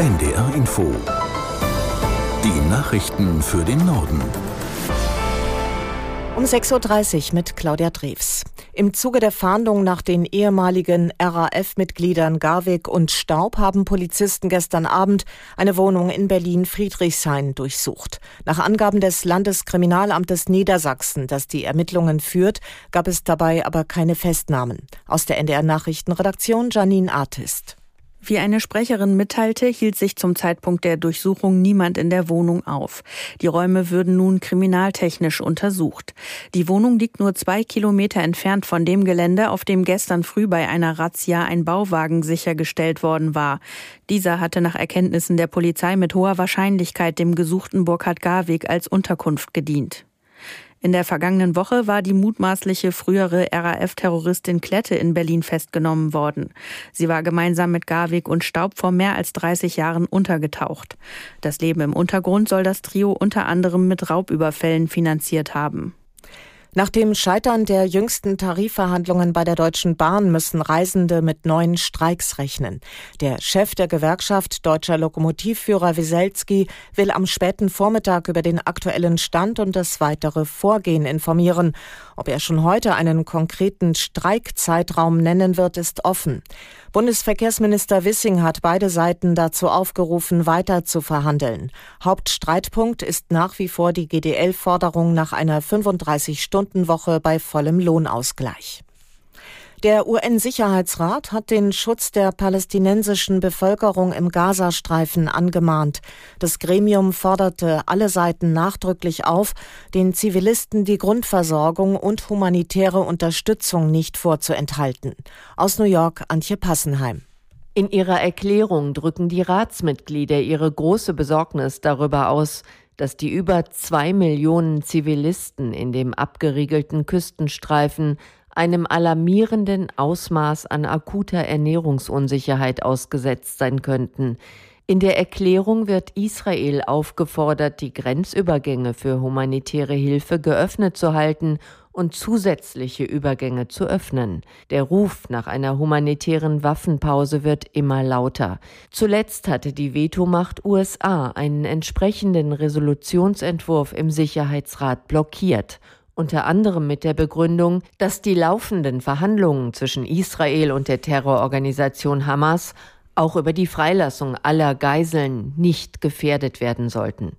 NDR Info. Die Nachrichten für den Norden. Um 6.30 Uhr mit Claudia Drews. Im Zuge der Fahndung nach den ehemaligen RAF-Mitgliedern Garwig und Staub haben Polizisten gestern Abend eine Wohnung in Berlin-Friedrichshain durchsucht. Nach Angaben des Landeskriminalamtes Niedersachsen, das die Ermittlungen führt, gab es dabei aber keine Festnahmen. Aus der NDR-Nachrichtenredaktion Janine Artist. Wie eine Sprecherin mitteilte, hielt sich zum Zeitpunkt der Durchsuchung niemand in der Wohnung auf. Die Räume würden nun kriminaltechnisch untersucht. Die Wohnung liegt nur zwei Kilometer entfernt von dem Gelände, auf dem gestern früh bei einer Razzia ein Bauwagen sichergestellt worden war. Dieser hatte nach Erkenntnissen der Polizei mit hoher Wahrscheinlichkeit dem gesuchten Burkhard Garweg als Unterkunft gedient. In der vergangenen Woche war die mutmaßliche frühere RAF-Terroristin Klette in Berlin festgenommen worden. Sie war gemeinsam mit Garwig und Staub vor mehr als 30 Jahren untergetaucht. Das Leben im Untergrund soll das Trio unter anderem mit Raubüberfällen finanziert haben. Nach dem Scheitern der jüngsten Tarifverhandlungen bei der Deutschen Bahn müssen Reisende mit neuen Streiks rechnen. Der Chef der Gewerkschaft Deutscher Lokomotivführer Wieselski will am späten Vormittag über den aktuellen Stand und das weitere Vorgehen informieren. Ob er schon heute einen konkreten Streikzeitraum nennen wird, ist offen. Bundesverkehrsminister Wissing hat beide Seiten dazu aufgerufen, weiter zu verhandeln. Hauptstreitpunkt ist nach wie vor die GDL-Forderung nach einer 35-Stunden-Woche bei vollem Lohnausgleich. Der UN-Sicherheitsrat hat den Schutz der palästinensischen Bevölkerung im Gazastreifen angemahnt. Das Gremium forderte alle Seiten nachdrücklich auf, den Zivilisten die Grundversorgung und humanitäre Unterstützung nicht vorzuenthalten. Aus New York Antje Passenheim. In ihrer Erklärung drücken die Ratsmitglieder ihre große Besorgnis darüber aus, dass die über zwei Millionen Zivilisten in dem abgeriegelten Küstenstreifen einem alarmierenden Ausmaß an akuter Ernährungsunsicherheit ausgesetzt sein könnten. In der Erklärung wird Israel aufgefordert, die Grenzübergänge für humanitäre Hilfe geöffnet zu halten und zusätzliche Übergänge zu öffnen. Der Ruf nach einer humanitären Waffenpause wird immer lauter. Zuletzt hatte die Vetomacht USA einen entsprechenden Resolutionsentwurf im Sicherheitsrat blockiert unter anderem mit der Begründung, dass die laufenden Verhandlungen zwischen Israel und der Terrororganisation Hamas auch über die Freilassung aller Geiseln nicht gefährdet werden sollten.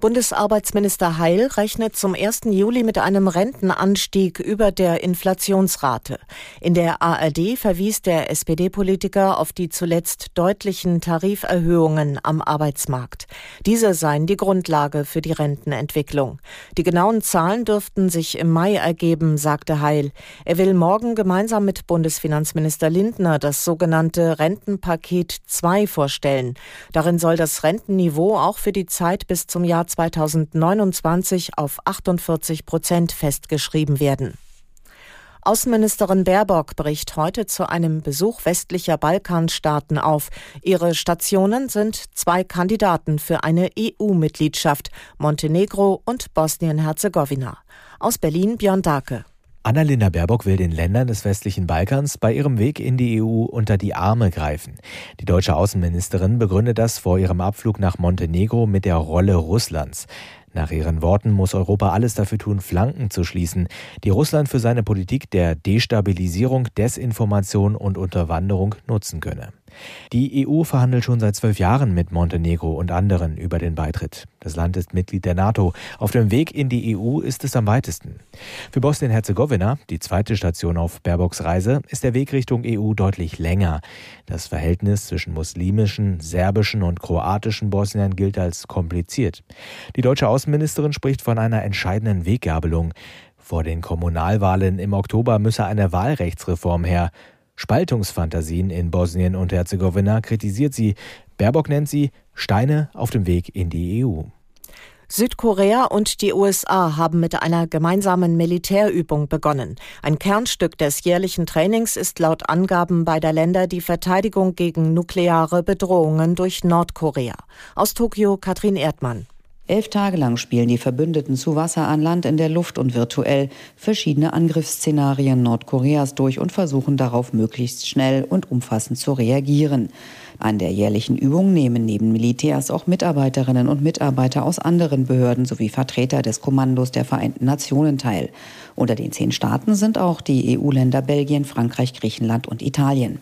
Bundesarbeitsminister Heil rechnet zum 1. Juli mit einem Rentenanstieg über der Inflationsrate. In der ARD verwies der SPD-Politiker auf die zuletzt deutlichen Tariferhöhungen am Arbeitsmarkt. Diese seien die Grundlage für die Rentenentwicklung. Die genauen Zahlen dürften sich im Mai ergeben, sagte Heil. Er will morgen gemeinsam mit Bundesfinanzminister Lindner das sogenannte Rentenpaket 2 vorstellen. Darin soll das Rentenniveau auch für die Zeit bis zum Jahr 2029 auf 48 Prozent festgeschrieben werden. Außenministerin Baerbock bricht heute zu einem Besuch westlicher Balkanstaaten auf. Ihre Stationen sind zwei Kandidaten für eine EU-Mitgliedschaft, Montenegro und Bosnien-Herzegowina. Aus Berlin Björn Dake. Annalena Baerbock will den Ländern des westlichen Balkans bei ihrem Weg in die EU unter die Arme greifen. Die deutsche Außenministerin begründet das vor ihrem Abflug nach Montenegro mit der Rolle Russlands. Nach ihren Worten muss Europa alles dafür tun, Flanken zu schließen, die Russland für seine Politik der Destabilisierung, Desinformation und Unterwanderung nutzen könne. Die EU verhandelt schon seit zwölf Jahren mit Montenegro und anderen über den Beitritt. Das Land ist Mitglied der NATO. Auf dem Weg in die EU ist es am weitesten. Für Bosnien-Herzegowina, die zweite Station auf Baerbocks Reise, ist der Weg Richtung EU deutlich länger. Das Verhältnis zwischen muslimischen, serbischen und kroatischen Bosniern gilt als kompliziert. Die deutsche Außenministerin spricht von einer entscheidenden Weggabelung. Vor den Kommunalwahlen im Oktober müsse eine Wahlrechtsreform her. Spaltungsfantasien in Bosnien und Herzegowina kritisiert sie. Baerbock nennt sie Steine auf dem Weg in die EU. Südkorea und die USA haben mit einer gemeinsamen Militärübung begonnen. Ein Kernstück des jährlichen Trainings ist laut Angaben beider Länder die Verteidigung gegen nukleare Bedrohungen durch Nordkorea. Aus Tokio Katrin Erdmann. Elf Tage lang spielen die Verbündeten zu Wasser, an Land, in der Luft und virtuell verschiedene Angriffsszenarien Nordkoreas durch und versuchen darauf möglichst schnell und umfassend zu reagieren. An der jährlichen Übung nehmen neben Militärs auch Mitarbeiterinnen und Mitarbeiter aus anderen Behörden sowie Vertreter des Kommandos der Vereinten Nationen teil. Unter den zehn Staaten sind auch die EU-Länder Belgien, Frankreich, Griechenland und Italien.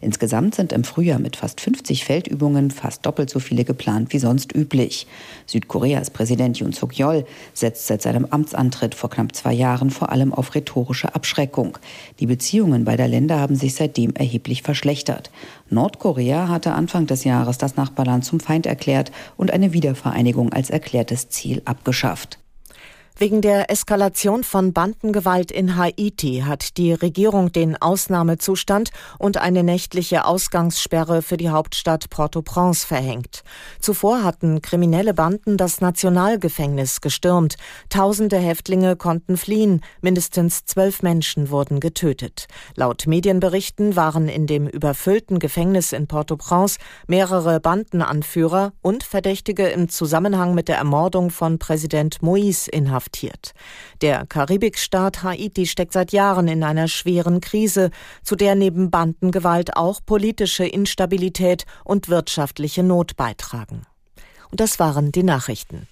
Insgesamt sind im Frühjahr mit fast 50 Feldübungen fast doppelt so viele geplant wie sonst üblich. Südkoreas Präsident Yoon Suk-yeol setzt seit seinem Amtsantritt vor knapp zwei Jahren vor allem auf rhetorische Abschreckung. Die Beziehungen beider Länder haben sich seitdem erheblich verschlechtert. Nordkorea hatte Anfang des Jahres das Nachbarland zum Feind erklärt und eine Wiedervereinigung als erklärtes Ziel abgeschafft. Wegen der Eskalation von Bandengewalt in Haiti hat die Regierung den Ausnahmezustand und eine nächtliche Ausgangssperre für die Hauptstadt Port-au-Prince verhängt. Zuvor hatten kriminelle Banden das Nationalgefängnis gestürmt. Tausende Häftlinge konnten fliehen. Mindestens zwölf Menschen wurden getötet. Laut Medienberichten waren in dem überfüllten Gefängnis in Port-au-Prince mehrere Bandenanführer und Verdächtige im Zusammenhang mit der Ermordung von Präsident Moïse inhaftiert inhaftiert. Der Karibikstaat Haiti steckt seit Jahren in einer schweren Krise, zu der neben Bandengewalt auch politische Instabilität und wirtschaftliche Not beitragen. Und das waren die Nachrichten.